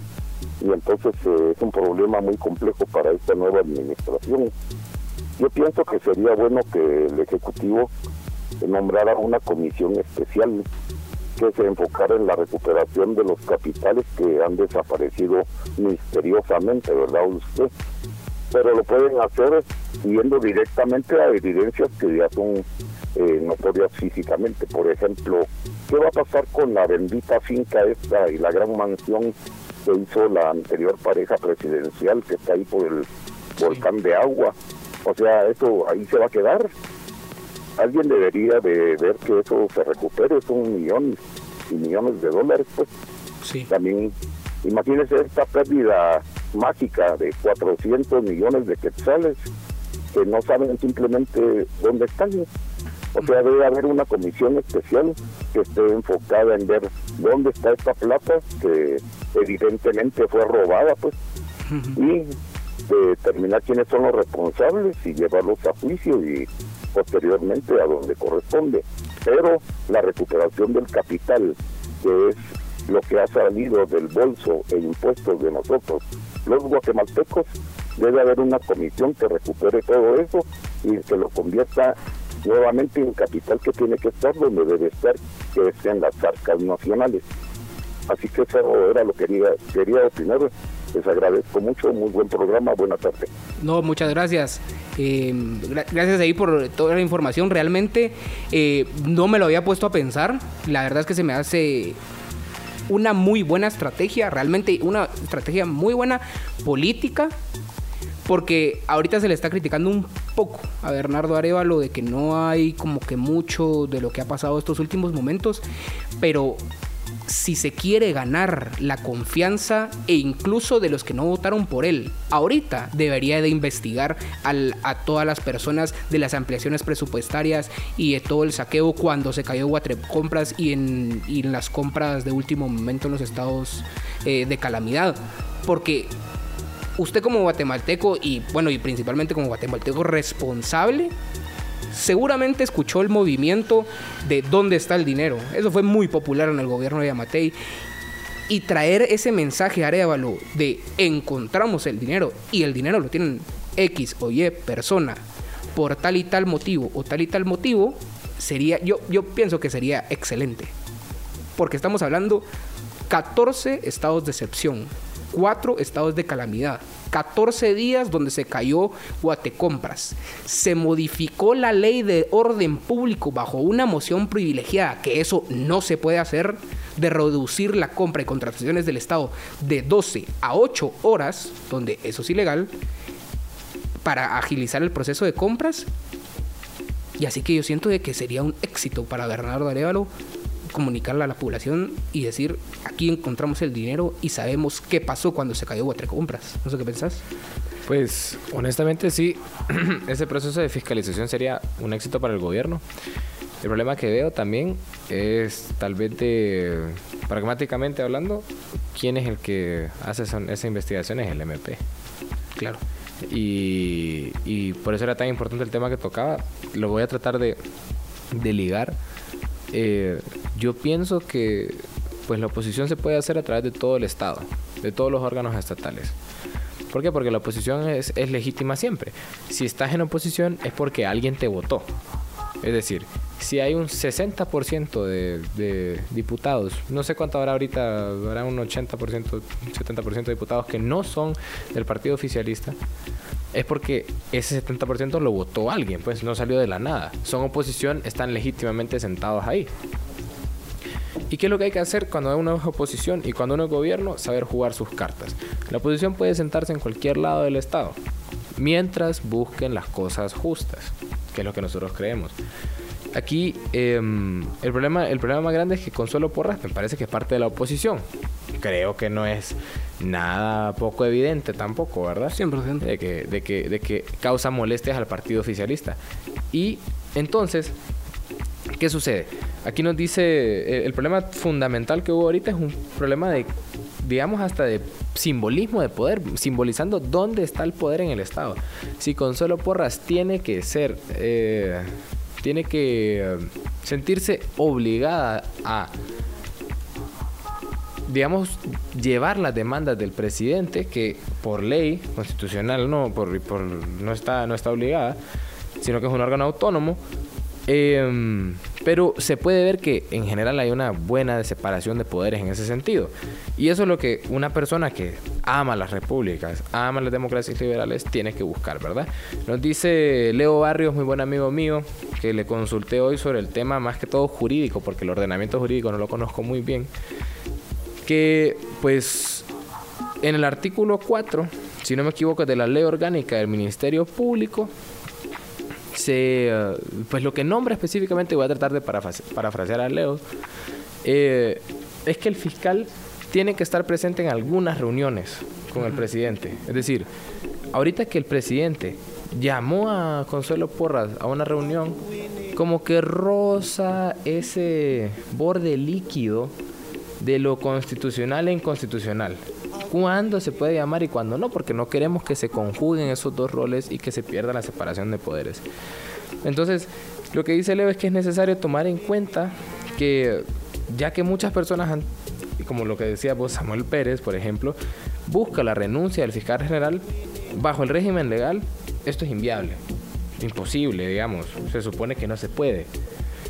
[SPEAKER 5] y entonces eh, es un problema muy complejo para esta nueva administración. Yo pienso que sería bueno que el Ejecutivo nombrara una comisión especial que se enfocara en la recuperación de los capitales que han desaparecido misteriosamente, ¿verdad usted? Pero lo pueden hacer yendo directamente a evidencias que ya son eh, notorias físicamente. Por ejemplo, ¿qué va a pasar con la bendita finca esta y la gran mansión que hizo la anterior pareja presidencial que está ahí por el volcán de agua? O sea, eso ahí se va a quedar. Alguien debería de ver que eso se recupere, son millones y millones de dólares, pues
[SPEAKER 2] Sí.
[SPEAKER 5] también imagínense esta pérdida mágica de 400 millones de quetzales que no saben simplemente dónde están. O sea, debe haber una comisión especial que esté enfocada en ver dónde está esta plata que evidentemente fue robada, pues, y determinar quiénes son los responsables y llevarlos a juicio y posteriormente a donde corresponde. Pero la recuperación del capital, que es lo que ha salido del bolso e impuestos de nosotros, los guatemaltecos, debe haber una comisión que recupere todo eso y que lo convierta nuevamente en capital que tiene que estar donde debe estar, que es en las arcas nacionales. Así que eso era lo que quería, quería. Les agradezco mucho, muy buen programa, buena tarde.
[SPEAKER 2] No, muchas gracias. Eh, gra- gracias ahí por toda la información. Realmente eh, no me lo había puesto a pensar. La verdad es que se me hace una muy buena estrategia, realmente una estrategia muy buena política, porque ahorita se le está criticando un poco a Bernardo Arevalo de que no hay como que mucho de lo que ha pasado estos últimos momentos, pero si se quiere ganar la confianza e incluso de los que no votaron por él, ahorita debería de investigar a todas las personas de las ampliaciones presupuestarias y de todo el saqueo cuando se cayó Compras y en, y en las compras de último momento en los estados eh, de calamidad. Porque usted como guatemalteco y bueno, y principalmente como guatemalteco responsable, seguramente escuchó el movimiento de dónde está el dinero. Eso fue muy popular en el gobierno de Yamatei. Y traer ese mensaje a Arevalo de encontramos el dinero y el dinero lo tienen X o Y persona por tal y tal motivo o tal y tal motivo, sería, yo, yo pienso que sería excelente. Porque estamos hablando 14 estados de excepción, 4 estados de calamidad, 14 días donde se cayó Guatecompras. Se modificó la ley de orden público bajo una moción privilegiada, que eso no se puede hacer, de reducir la compra y contrataciones del Estado de 12 a 8 horas, donde eso es ilegal, para agilizar el proceso de compras. Y así que yo siento de que sería un éxito para Bernardo Arevalo comunicarle a la población y decir, aquí encontramos el dinero y sabemos qué pasó cuando se cayó Compras. No sé qué pensás.
[SPEAKER 3] Pues honestamente sí, ese proceso de fiscalización sería un éxito para el gobierno. El problema que veo también es tal vez de, pragmáticamente hablando, quién es el que hace esa, esa investigación es el MP.
[SPEAKER 2] Claro.
[SPEAKER 3] Y, y por eso era tan importante el tema que tocaba. Lo voy a tratar de, de ligar. Eh, yo pienso que pues la oposición se puede hacer a través de todo el Estado, de todos los órganos estatales. ¿Por qué? Porque la oposición es, es legítima siempre. Si estás en oposición es porque alguien te votó. Es decir, si hay un 60% de, diputados, no sé cuánto habrá ahorita, habrá un 80%, 70% de diputados que no son del partido oficialista, es porque ese 70% lo votó alguien, pues no salió de la nada. Son oposición, están legítimamente sentados ahí. ¿Y qué es lo que hay que hacer cuando uno es oposición y cuando uno es gobierno? Saber jugar sus cartas. La oposición puede sentarse en cualquier lado del Estado, mientras busquen las cosas justas, que es lo que nosotros creemos. Aquí em, el, problema, el problema más grande es que Consuelo Porras me parece que es parte de la oposición. Creo que no es nada poco evidente tampoco, ¿verdad?
[SPEAKER 2] 100%.
[SPEAKER 3] De que, de que, de que causa molestias al partido oficialista. Y entonces, ¿qué sucede? Aquí nos dice, el, problema fundamental que hubo ahorita es un problema de, digamos, hasta de simbolismo de poder, simbolizando dónde está el poder en el Estado. Si Consuelo Porras tiene que ser... Eh, tiene que eh, sentirse obligada a, digamos, llevar las demandas del presidente, que por ley constitucional no, por, no, está, no está obligada, sino que es un órgano autónomo, Em, pero se puede ver que en general hay una buena separación de poderes en ese sentido. Y eso es lo que una persona que ama las repúblicas, ama las democracias liberales, tiene que buscar, ¿verdad? Nos dice Leo Barrios, muy buen amigo mío, que le consulté hoy sobre el tema más que todo jurídico, porque el ordenamiento jurídico no lo conozco muy bien, que pues en el artículo 4, si no me equivoco, de la ley orgánica del Ministerio Público, se, eh, pues lo que nombra específicamente, voy a tratar de parafrasear a Leo, eh, es que el fiscal tiene que estar presente en algunas reuniones con el presidente. Es decir, ahorita que el presidente llamó a Consuelo Porras a una reunión, como que rosa ese borde líquido de lo constitucional e inconstitucional cuándo se puede llamar y cuándo no, porque no queremos que se conjuguen esos dos roles y que se pierda la separación de poderes. Entonces, lo que dice Leo es que es necesario tomar en cuenta que ya que muchas personas han, como lo que decía vos Samuel Pérez, por ejemplo, busca la renuncia del fiscal general bajo el régimen legal, esto es inviable, imposible, digamos, se supone que no se puede.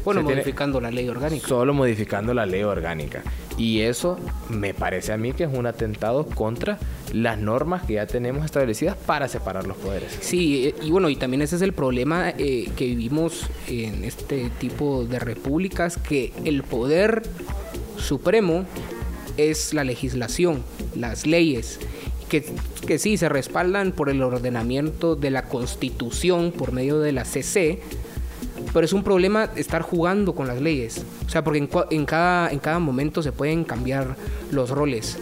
[SPEAKER 2] Bueno, modificando la ley orgánica.
[SPEAKER 3] Solo modificando la ley orgánica. Y eso me parece a mí que es un atentado contra las normas que ya tenemos establecidas para separar los poderes.
[SPEAKER 2] Sí, eh, y bueno, y también ese es el problema eh, que vivimos en este tipo de repúblicas, que el poder supremo es la legislación, las leyes, que, que sí se respaldan por el ordenamiento de la constitución por medio de la CC, pero es un problema estar jugando con las leyes. O sea, porque en, cada, en cada momento se pueden cambiar los roles.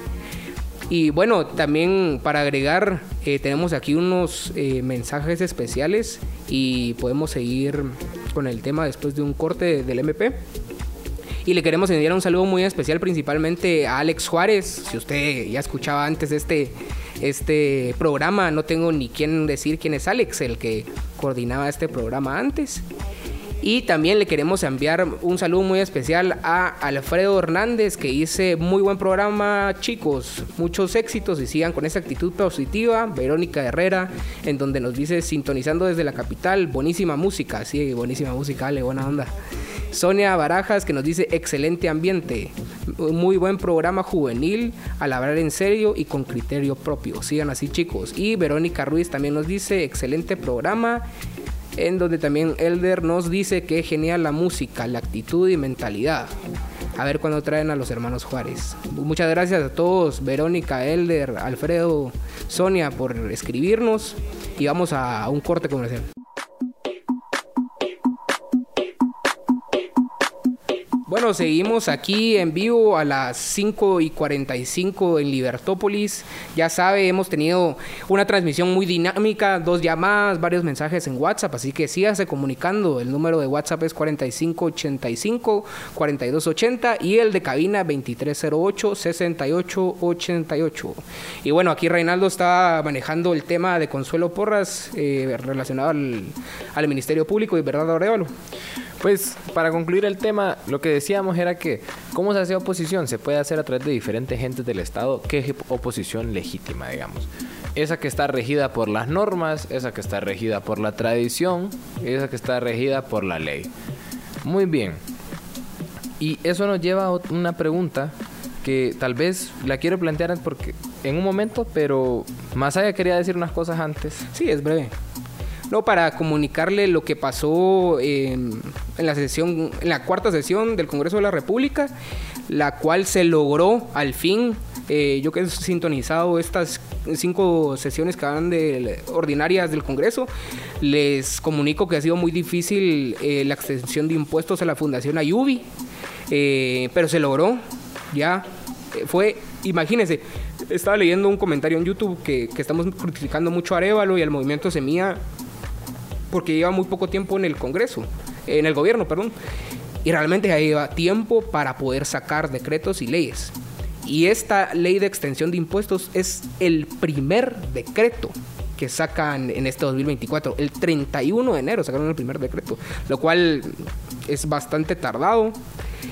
[SPEAKER 2] Y bueno, también para agregar, eh, tenemos aquí unos eh, mensajes especiales y podemos seguir con el tema después de un corte del MP. Y le queremos enviar un saludo muy especial principalmente a Alex Juárez. Si usted ya escuchaba antes este, este programa, no tengo ni quién decir quién es Alex, el que coordinaba este programa antes. Y también le queremos enviar un saludo muy especial a Alfredo Hernández, que dice muy buen programa, chicos, muchos éxitos y sigan con esa actitud positiva. Verónica Herrera, en donde nos dice sintonizando desde la capital, buenísima música, sí, buenísima música, dale, buena onda. Sonia Barajas que nos dice excelente ambiente, muy buen programa juvenil, al hablar en serio y con criterio propio. Sigan así chicos. Y Verónica Ruiz también nos dice excelente programa en donde también Elder nos dice que genial la música, la actitud y mentalidad. A ver cuándo traen a los hermanos Juárez. Muchas gracias a todos, Verónica, Elder, Alfredo, Sonia, por escribirnos. Y vamos a un corte comercial. Bueno, seguimos aquí en vivo a las 5 y 45 en Libertópolis. Ya sabe, hemos tenido una transmisión muy dinámica, dos llamadas, varios mensajes en WhatsApp, así que síganse comunicando. El número de WhatsApp es 4585-4280 y el de cabina 2308-6888. Y bueno, aquí Reinaldo está manejando el tema de Consuelo Porras eh, relacionado al, al Ministerio Público y Bernardo Arevalo.
[SPEAKER 3] Pues para concluir el tema, lo que decíamos era que cómo se hace oposición se puede hacer a través de diferentes gentes del Estado, que es oposición legítima, digamos. Esa que está regida por las normas, esa que está regida por la tradición, esa que está regida por la ley. Muy bien. Y eso nos lleva a una pregunta que tal vez la quiero plantear porque en un momento, pero allá quería decir unas cosas antes.
[SPEAKER 2] Sí, es breve. No, para comunicarle lo que pasó en, en la sesión, en la cuarta sesión del Congreso de la República, la cual se logró al fin. eh, yo que he sintonizado estas cinco sesiones que van de ordinarias del Congreso, les comunico que ha sido muy difícil eh, la extensión de impuestos a la Fundación Ayubi, eh, pero se logró. Ya fue, imagínense, estaba leyendo un comentario en YouTube que, que estamos criticando mucho a Arevalo y al movimiento Semilla porque lleva muy poco tiempo en el Congreso, en el gobierno, perdón. Y realmente ya lleva tiempo para poder sacar decretos y leyes. Y esta ley de extensión de impuestos es el primer decreto que sacan en este 2024. El 31 de enero sacaron el primer decreto, lo cual es bastante tardado.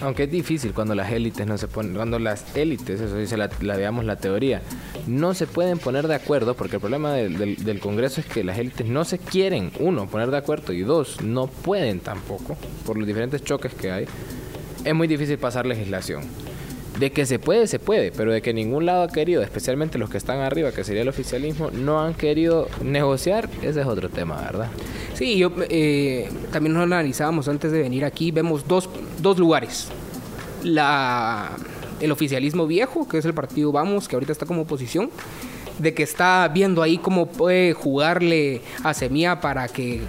[SPEAKER 3] Aunque es difícil cuando las élites no se ponen, cuando las élites, eso dice la, la la teoría, no se pueden poner de acuerdo, porque el problema del Congreso es que las élites no se quieren, uno, poner de acuerdo, y dos, no pueden tampoco, por los diferentes choques que hay, es muy difícil pasar legislación. De que se puede, se puede, pero de que ningún lado ha querido, especialmente los que están arriba, que sería el oficialismo, no han querido negociar, ese es otro tema, ¿verdad?
[SPEAKER 2] Sí, yo eh, también nos analizábamos antes de venir aquí, vemos dos, dos lugares. La, el oficialismo viejo, que es el partido Vamos, que ahorita está como oposición, de que está viendo ahí cómo puede jugarle a Semilla para que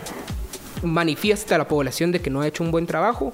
[SPEAKER 2] manifieste a la población de que no ha hecho un buen trabajo.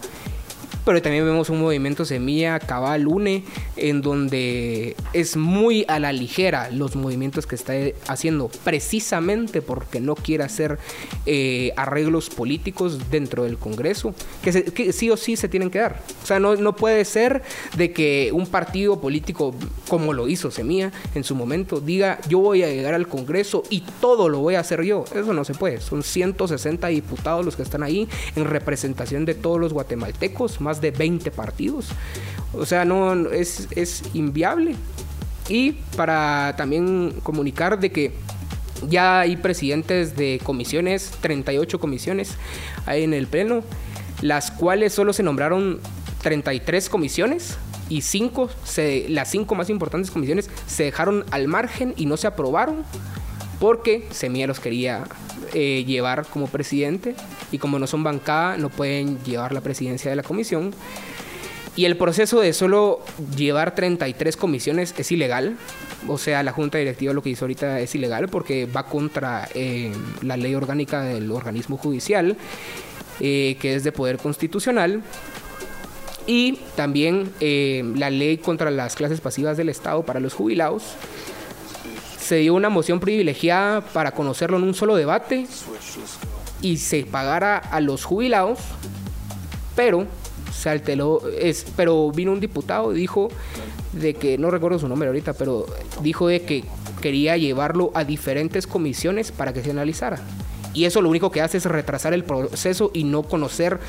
[SPEAKER 2] Pero también vemos un movimiento Semilla, Cabal, UNE, en donde es muy a la ligera los movimientos que está haciendo, precisamente porque no quiere hacer eh, arreglos políticos dentro del Congreso, que, se- que sí o sí se tienen que dar. O sea, no, no puede ser de que un partido político, como lo hizo Semilla en su momento, diga yo voy a llegar al Congreso y todo lo voy a hacer yo. Eso no se puede. Son 160 diputados los que están ahí en representación de todos los guatemaltecos, más de 20 partidos. O sea, no es, es inviable. Y para también comunicar de que ya hay presidentes de comisiones, 38 comisiones en el Pleno, las cuales solo se nombraron 33 comisiones y cinco se, las cinco más importantes comisiones se dejaron al margen y no se aprobaron porque Semilla los quería eh, llevar como presidente y como no son bancada no pueden llevar la presidencia de la comisión. Y el proceso de solo llevar 33 comisiones es ilegal. O sea, la junta directiva lo que hizo ahorita es ilegal porque va contra eh, la ley orgánica del organismo judicial, eh, que es de poder constitucional. Y también eh, la ley contra las clases pasivas del Estado para los jubilados. Se dio una moción privilegiada para conocerlo en un solo debate y se pagara a los jubilados, pero se alteró, es, pero vino un diputado y dijo de que, no recuerdo su nombre ahorita, pero dijo de que quería llevarlo a diferentes comisiones para que se analizara. Y eso lo único que hace es retrasar el proceso y no conocer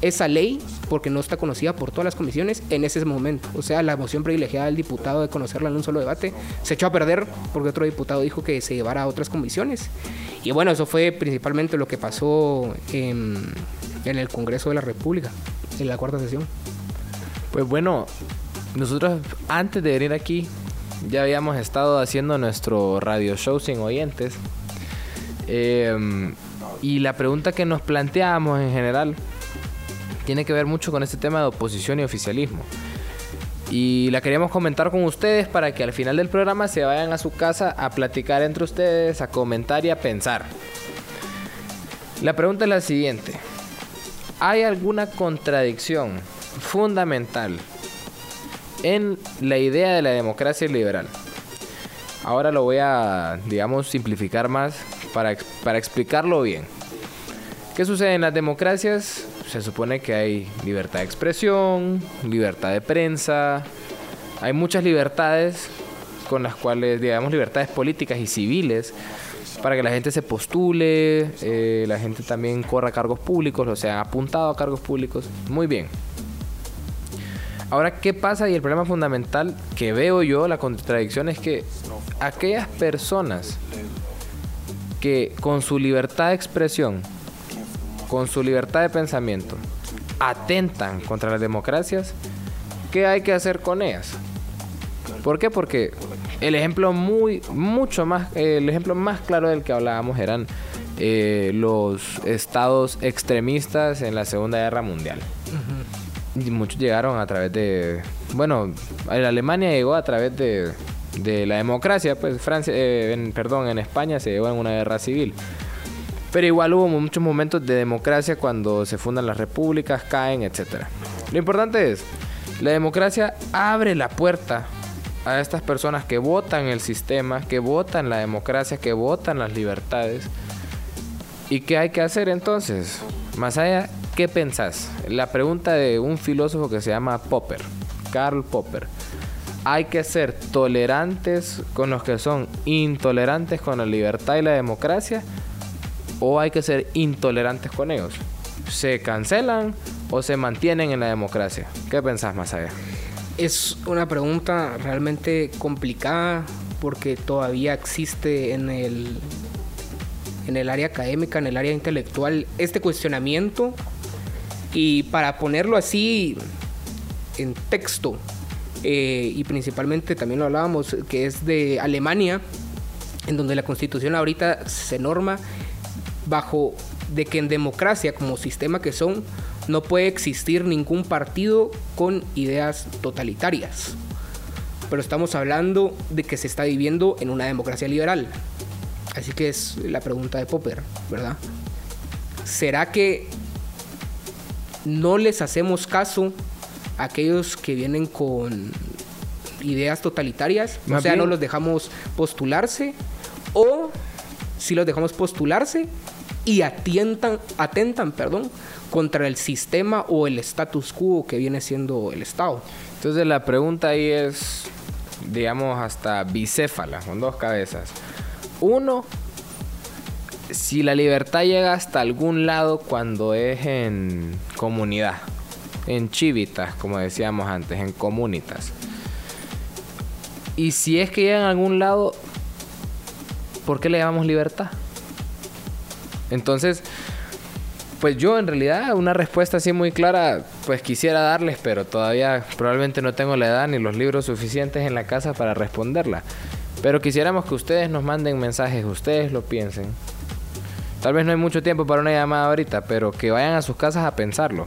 [SPEAKER 2] esa ley, porque no está conocida por todas las comisiones en ese momento. O sea, la moción privilegiada del diputado de conocerla en un solo debate se echó a perder porque otro diputado dijo que se llevara a otras comisiones. Y bueno, eso fue principalmente lo que pasó en, el Congreso de la República, en la cuarta sesión.
[SPEAKER 3] Pues bueno, nosotros antes de venir aquí ya habíamos estado haciendo nuestro radio show sin oyentes. Eh, y la pregunta que nos planteábamos en general tiene que ver mucho con este tema de oposición y oficialismo. Y la queríamos comentar con ustedes para que al final del programa se vayan a su casa a platicar entre ustedes, a comentar y a pensar. La pregunta es la siguiente. ¿Hay alguna contradicción fundamental en la idea de la democracia liberal? Ahora lo voy a, digamos, simplificar más para, para explicarlo bien. ¿Qué sucede en las democracias? Se supone que hay libertad de expresión, libertad de prensa, hay muchas libertades con las cuales, digamos, libertades políticas y civiles para que la gente se postule, eh, la gente también corra cargos públicos, o sea, apuntado a cargos públicos. Muy bien. Ahora, ¿qué pasa? Y el problema fundamental que veo yo, la contradicción, es que aquellas personas que con su libertad de expresión, con su libertad de pensamiento, atentan contra las democracias, ¿qué hay que hacer con ellas? ¿Por qué? Porque el ejemplo muy, mucho más, el ejemplo más claro del que hablábamos eran eh, los estados extremistas en la Segunda Guerra Mundial. Y muchos llegaron a través de, bueno, la Alemania llegó a través de, de la democracia, pues Francia, eh, en, perdón, en España se llegó en una guerra civil. Pero igual hubo muchos momentos de democracia cuando se fundan las repúblicas, caen, etc. Lo importante es, la democracia abre la puerta a estas personas que votan el sistema, que votan la democracia, que votan las libertades. ¿Y qué hay que hacer entonces? Más allá, ¿qué pensás? La pregunta de un filósofo que se llama Popper, Karl Popper. ¿Hay que ser tolerantes con los que son intolerantes con la libertad y la democracia? O hay que ser intolerantes con ellos? ¿Se cancelan o se mantienen en la democracia? ¿Qué pensás más allá?
[SPEAKER 2] Es una pregunta realmente complicada porque todavía existe en el, en el área académica, en el área intelectual, este cuestionamiento. Y para ponerlo así en texto, eh, y principalmente también lo hablábamos, que es de Alemania, en donde la constitución ahorita se norma bajo de que en democracia como sistema que son no puede existir ningún partido con ideas totalitarias. Pero estamos hablando de que se está viviendo en una democracia liberal. Así que es la pregunta de Popper, ¿verdad? ¿Será que no les hacemos caso a aquellos que vienen con ideas totalitarias? o sea, no los dejamos postularse. O si los dejamos postularse, y atientan, atentan perdón, contra el sistema o el status quo que viene siendo el Estado.
[SPEAKER 3] Entonces la pregunta ahí es, digamos, hasta bicéfala, con dos cabezas. Uno, si la libertad llega hasta algún lado cuando es en comunidad, en chivitas, como decíamos antes, en comunitas. Y si es que llega en algún lado, ¿por qué le llamamos libertad? Entonces, pues yo en realidad una respuesta así muy clara, pues quisiera darles, pero todavía probablemente no tengo la edad ni los libros suficientes en la casa para responderla. Pero quisiéramos que ustedes nos manden mensajes, ustedes lo piensen. Tal vez no hay mucho tiempo para una llamada ahorita, pero que vayan a sus casas a pensarlo.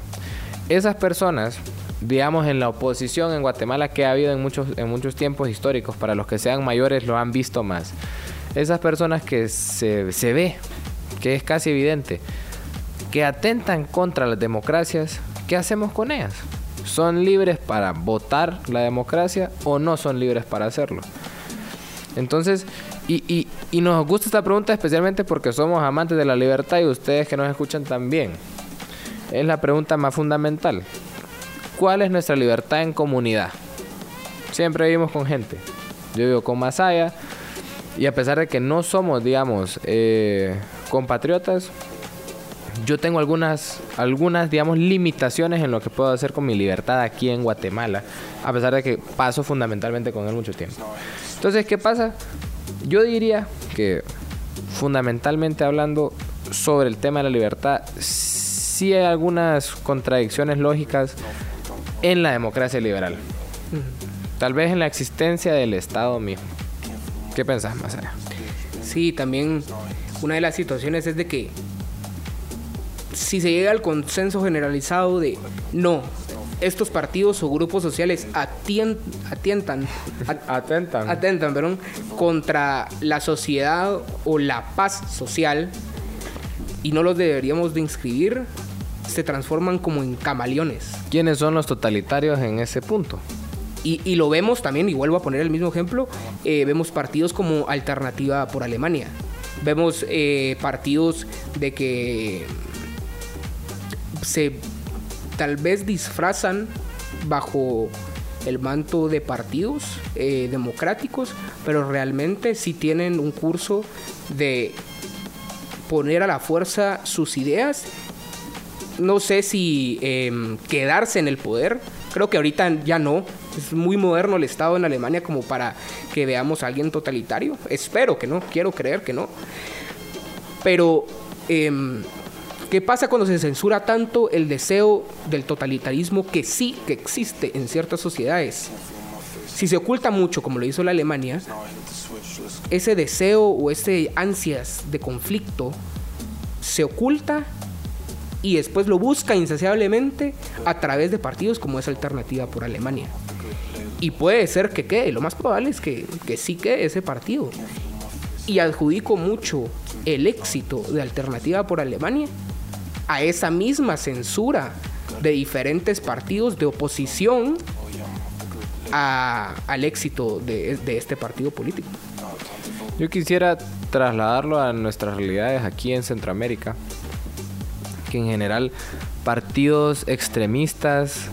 [SPEAKER 3] Esas personas, digamos en la oposición en Guatemala que ha habido en muchos, en muchos tiempos históricos, para los que sean mayores lo han visto más. Esas personas que se, se ve que es casi evidente, que atentan contra las democracias, ¿qué hacemos con ellas? ¿Son libres para votar la democracia o no son libres para hacerlo? Entonces, y, y, nos gusta esta pregunta especialmente porque somos amantes de la libertad y ustedes que nos escuchan también. Es la pregunta más fundamental. ¿Cuál es nuestra libertad en comunidad? Siempre vivimos con gente. Yo vivo con Masaya y a pesar de que no somos, digamos, eh, compatriotas, yo tengo algunas, algunas, digamos, limitaciones en lo que puedo hacer con mi libertad aquí en Guatemala, a pesar de que paso fundamentalmente con él mucho tiempo. Entonces, ¿qué pasa? Yo diría que fundamentalmente hablando sobre el tema de la libertad, sí hay algunas contradicciones lógicas en la democracia liberal. Tal vez en la existencia del Estado mismo. ¿Qué pensás, Masara?
[SPEAKER 2] Sí, también una de las situaciones es de que si se llega al consenso generalizado de no, estos partidos o grupos sociales atientan,
[SPEAKER 3] atentan,
[SPEAKER 2] atentan perdón, contra la sociedad o la paz social y no los deberíamos de inscribir, se transforman como en camaleones.
[SPEAKER 3] ¿Quiénes son los totalitarios en ese punto?
[SPEAKER 2] Y, lo vemos también, y vuelvo a poner el mismo ejemplo, eh, vemos partidos como Alternativa por Alemania, Vemos eh, partidos de que se tal vez disfrazan bajo el manto de partidos eh, democráticos, pero realmente sí tienen un curso de poner a la fuerza sus ideas. No sé si em, quedarse en el poder, creo que ahorita ya no, es muy moderno el Estado en Alemania como para que veamos a alguien totalitario. Espero que no, quiero creer que no. Pero, em, ¿qué pasa cuando se censura tanto el deseo del totalitarismo que sí que existe en ciertas sociedades? Si se oculta mucho, como lo hizo la Alemania, ese deseo o ese ansias de conflicto se oculta y después lo busca insaciablemente a través de partidos como es Alternativa por Alemania. Y puede ser que quede, lo más probable es que, que sí quede ese partido. Y adjudico mucho el éxito de Alternativa por Alemania a esa misma censura de diferentes partidos de oposición al éxito de, de este partido político.
[SPEAKER 3] Yo quisiera trasladarlo a nuestras realidades aquí en Centroamérica, que en general partidos extremistas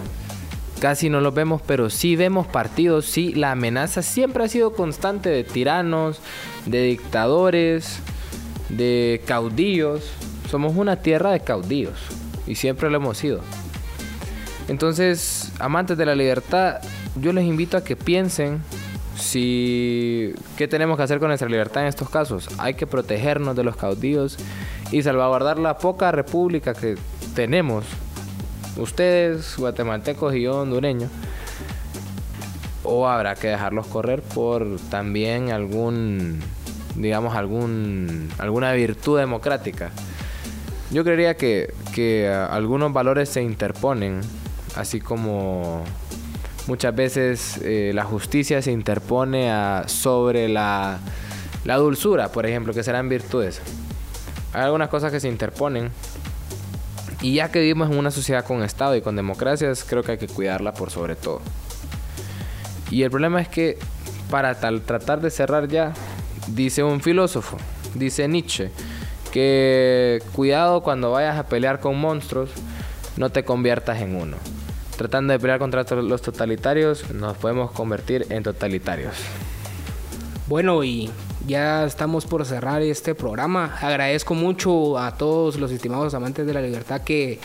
[SPEAKER 3] casi no los vemos, pero sí vemos partidos, sí, la amenaza siempre ha sido constante de tiranos, de dictadores, de caudillos. Somos una tierra de caudillos y siempre lo hemos sido. Entonces, amantes de la libertad, yo les invito a que piensen si qué tenemos que hacer con nuestra libertad en estos casos. Hay que protegernos de los caudillos y salvaguardar la poca república que tenemos. Ustedes, guatemaltecos y yo, hondureños. O habrá que dejarlos correr por también algún, digamos, algún, alguna virtud democrática. Yo creería que, que algunos valores se interponen, así como Muchas veces eh, la justicia se interpone sobre la, la dulzura, por ejemplo, que serán virtudes. Hay algunas cosas que se interponen. Y ya que vivimos en una sociedad con Estado y con democracias, creo que hay que cuidarla por sobre todo. Y el problema es que para tratar de cerrar ya, dice un filósofo, dice Nietzsche, que cuidado cuando vayas a pelear con monstruos, no te conviertas en uno tratando de pelear contra los totalitarios, nos podemos convertir en totalitarios.
[SPEAKER 2] Bueno, y ya estamos por cerrar este programa. Agradezco mucho a todos los estimados amantes de la libertad que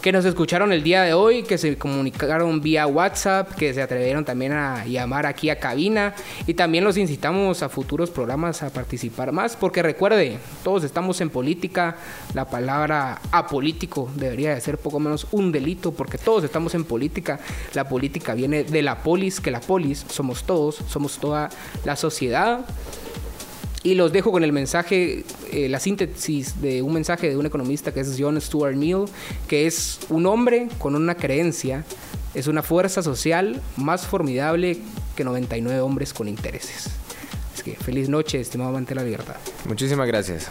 [SPEAKER 2] que nos escucharon el día de hoy, que se comunicaron vía WhatsApp, que se atrevieron también a llamar aquí a cabina y también los incitamos a futuros programas a participar más, porque recuerde, todos estamos en política, la palabra apolítico debería de ser poco menos un delito, porque todos estamos en política, la política viene de la polis, que la polis somos todos, somos toda la sociedad. Y los dejo con el mensaje, eh, la síntesis de un mensaje de un economista que es John Stuart Mill, que es un hombre con una creencia, es una fuerza social más formidable que 99 hombres con intereses. Es que feliz noche, estimado amante de la libertad.
[SPEAKER 3] Muchísimas gracias.